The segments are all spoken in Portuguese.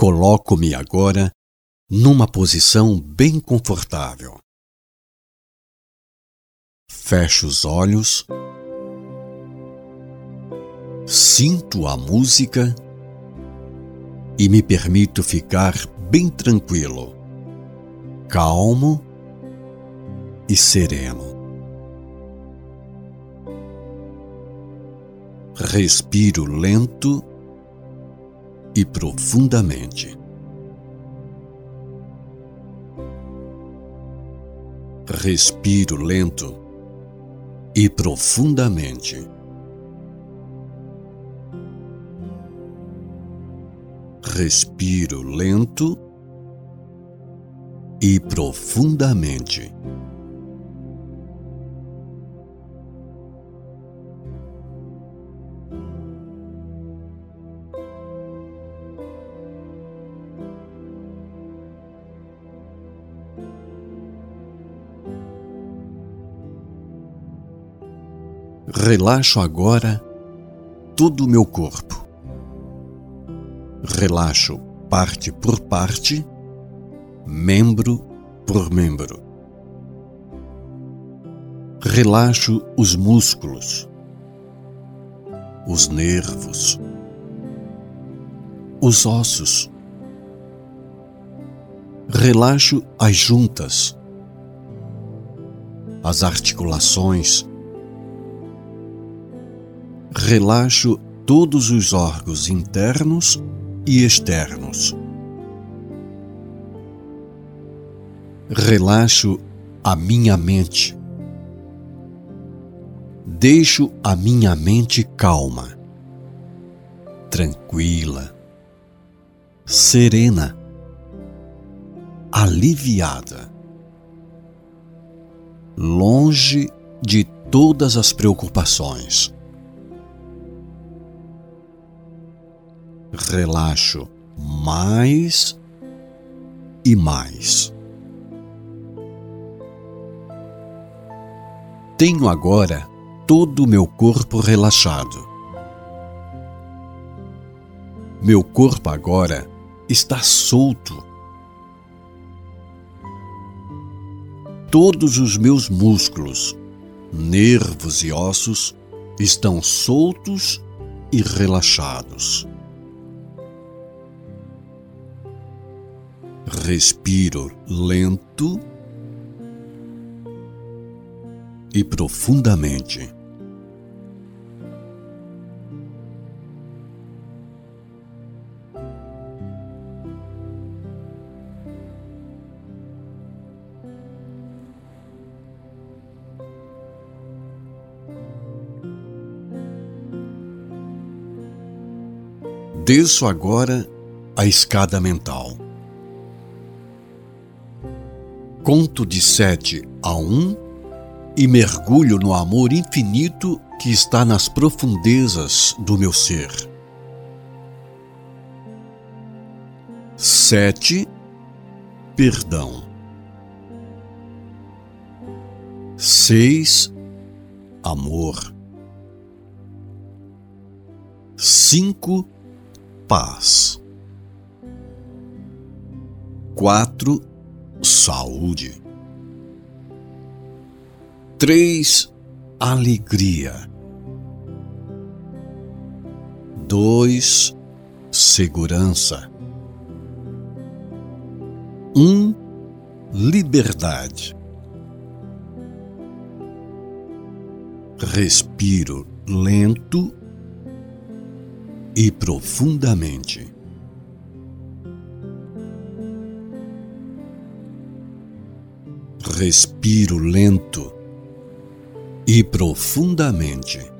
Coloco-me agora numa posição bem confortável. Fecho os olhos, sinto a música e me permito ficar bem tranquilo, calmo e sereno. Respiro lento e profundamente. Respiro lento e profundamente. Respiro lento e profundamente. Relaxo agora todo o meu corpo. Relaxo parte por parte, membro por membro. Relaxo os músculos, os nervos, os ossos. Relaxo as juntas, as articulações, relaxo todos os órgãos internos e externos. Relaxo a minha mente. Deixo a minha mente calma, tranquila, serena, aliviada, longe de todas as preocupações. Relaxo mais e mais. Tenho agora todo o meu corpo relaxado. Meu corpo agora está solto. Todos os meus músculos, nervos e ossos estão soltos e relaxados. Respiro lento e profundamente. Desço agora a escada mental. Conto de sete a um e mergulho no amor infinito que está nas profundezas do meu ser. Sete, perdão. Seis, amor. Cinco, paz. Quatro, saúde. 3. Alegria. 2. Segurança. 1. Um, liberdade. Respiro lento e profundamente. Respiro lento e profundamente.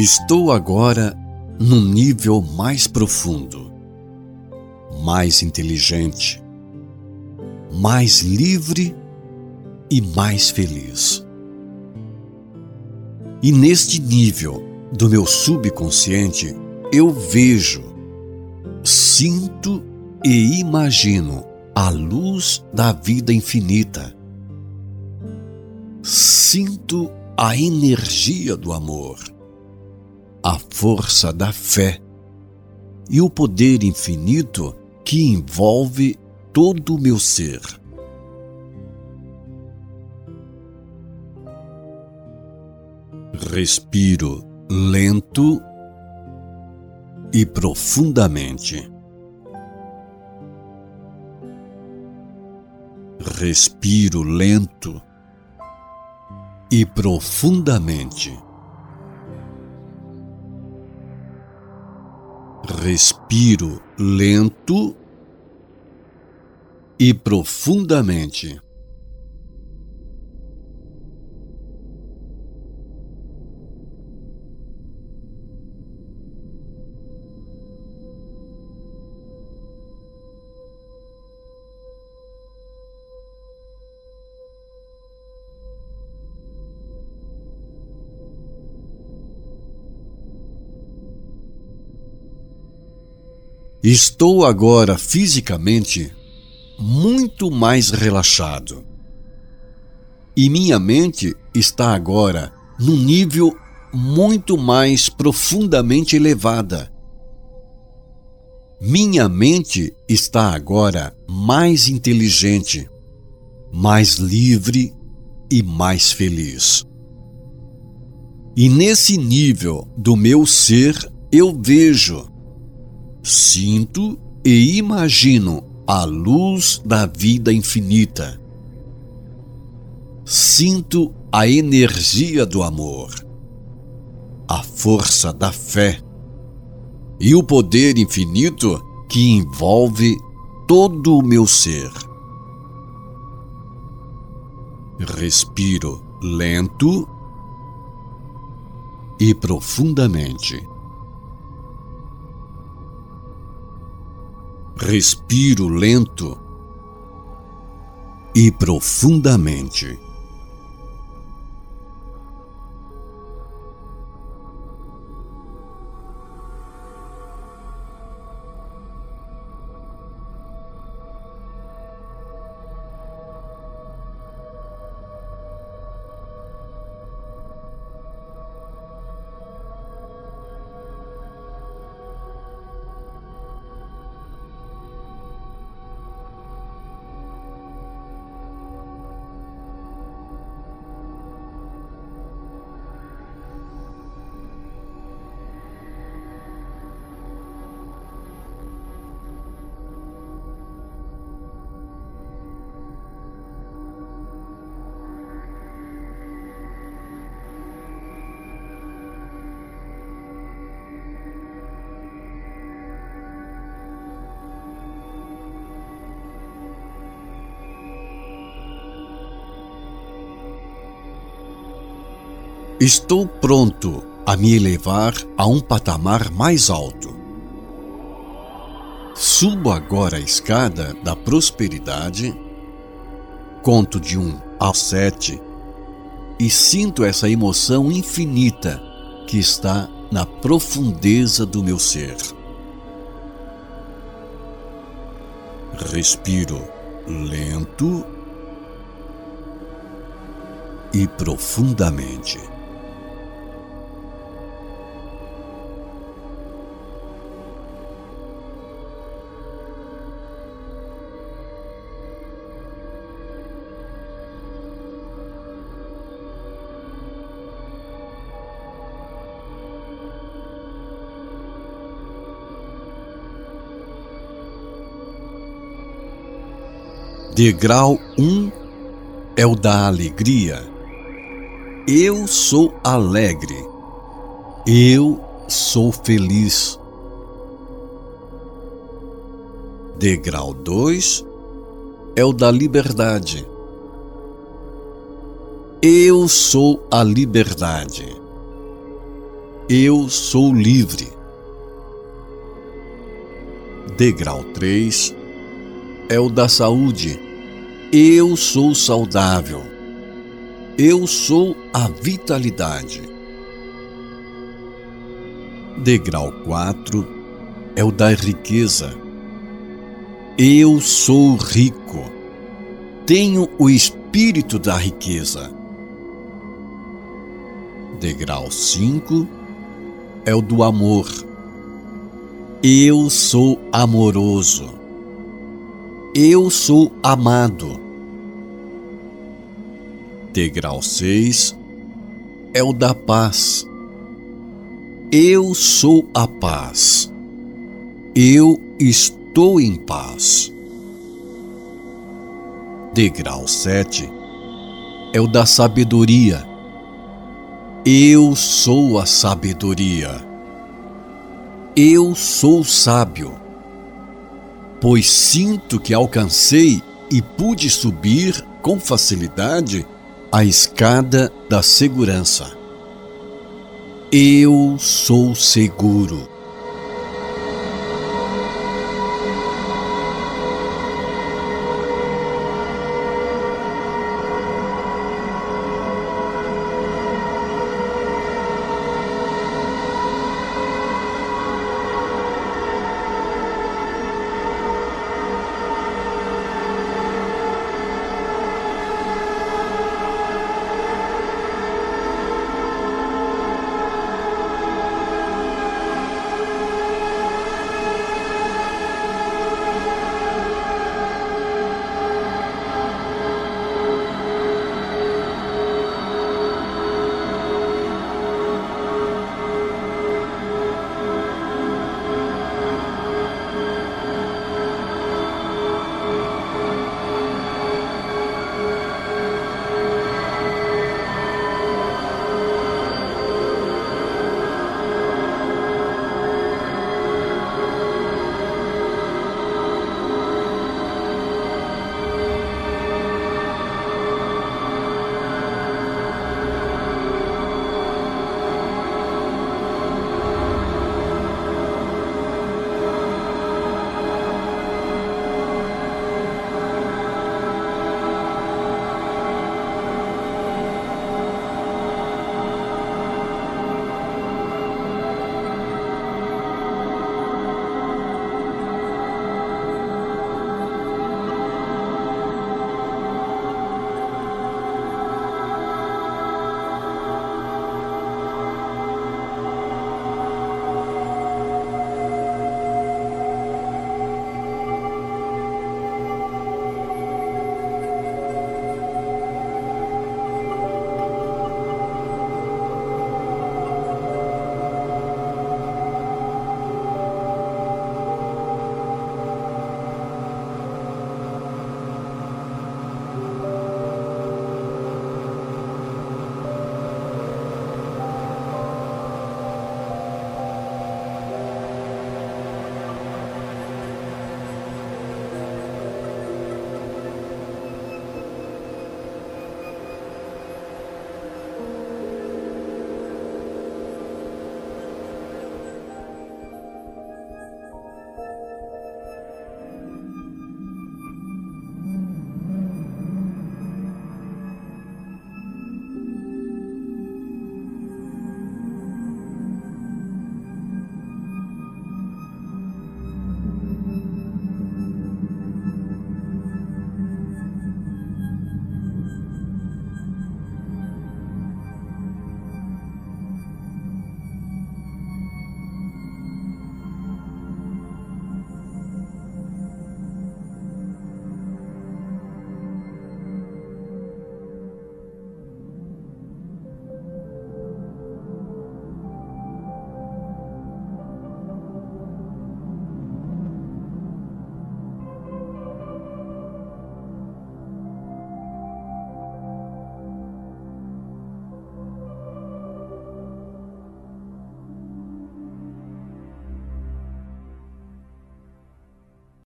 Estou agora num nível mais profundo, mais inteligente, mais livre e mais feliz. E neste nível do meu subconsciente, eu vejo, sinto e imagino a luz da vida infinita. Sinto a energia do amor, a força da fé e o poder infinito que envolve todo o meu ser. Respiro lento e profundamente. Respiro lento e profundamente. Respiro lento e profundamente. Estou agora fisicamente muito mais relaxado. E minha mente está agora num nível muito mais profundamente elevada. Minha mente está agora mais inteligente, mais livre e mais feliz. E nesse nível do meu ser eu vejo sinto e imagino a luz da vida infinita. Sinto a energia do amor, a força da fé e o poder infinito que envolve todo o meu ser. Respiro lento e profundamente. Respiro lento e profundamente. Estou pronto a me elevar a um patamar mais alto. Subo agora a escada da prosperidade, conto de um ao sete e sinto essa emoção infinita que está na profundeza do meu ser. Respiro lento e profundamente. Degrau 1 um é o da alegria. Eu sou alegre. Eu sou feliz. Degrau 2 é o da liberdade. Eu sou a liberdade. Eu sou livre. Degrau 3 é o da saúde. Eu sou saudável. Eu sou a vitalidade. Degrau 4 é o da riqueza. Eu sou rico. Tenho o espírito da riqueza. Degrau 5 é o do amor. Eu sou amoroso. Eu sou amado. Degrau 6 é o da paz. Eu sou a paz. Eu estou em paz. Degrau 7 é o da sabedoria. Eu sou a sabedoria. Eu sou sábio pois sinto que alcancei e pude subir com facilidade a escada da segurança. Eu sou seguro.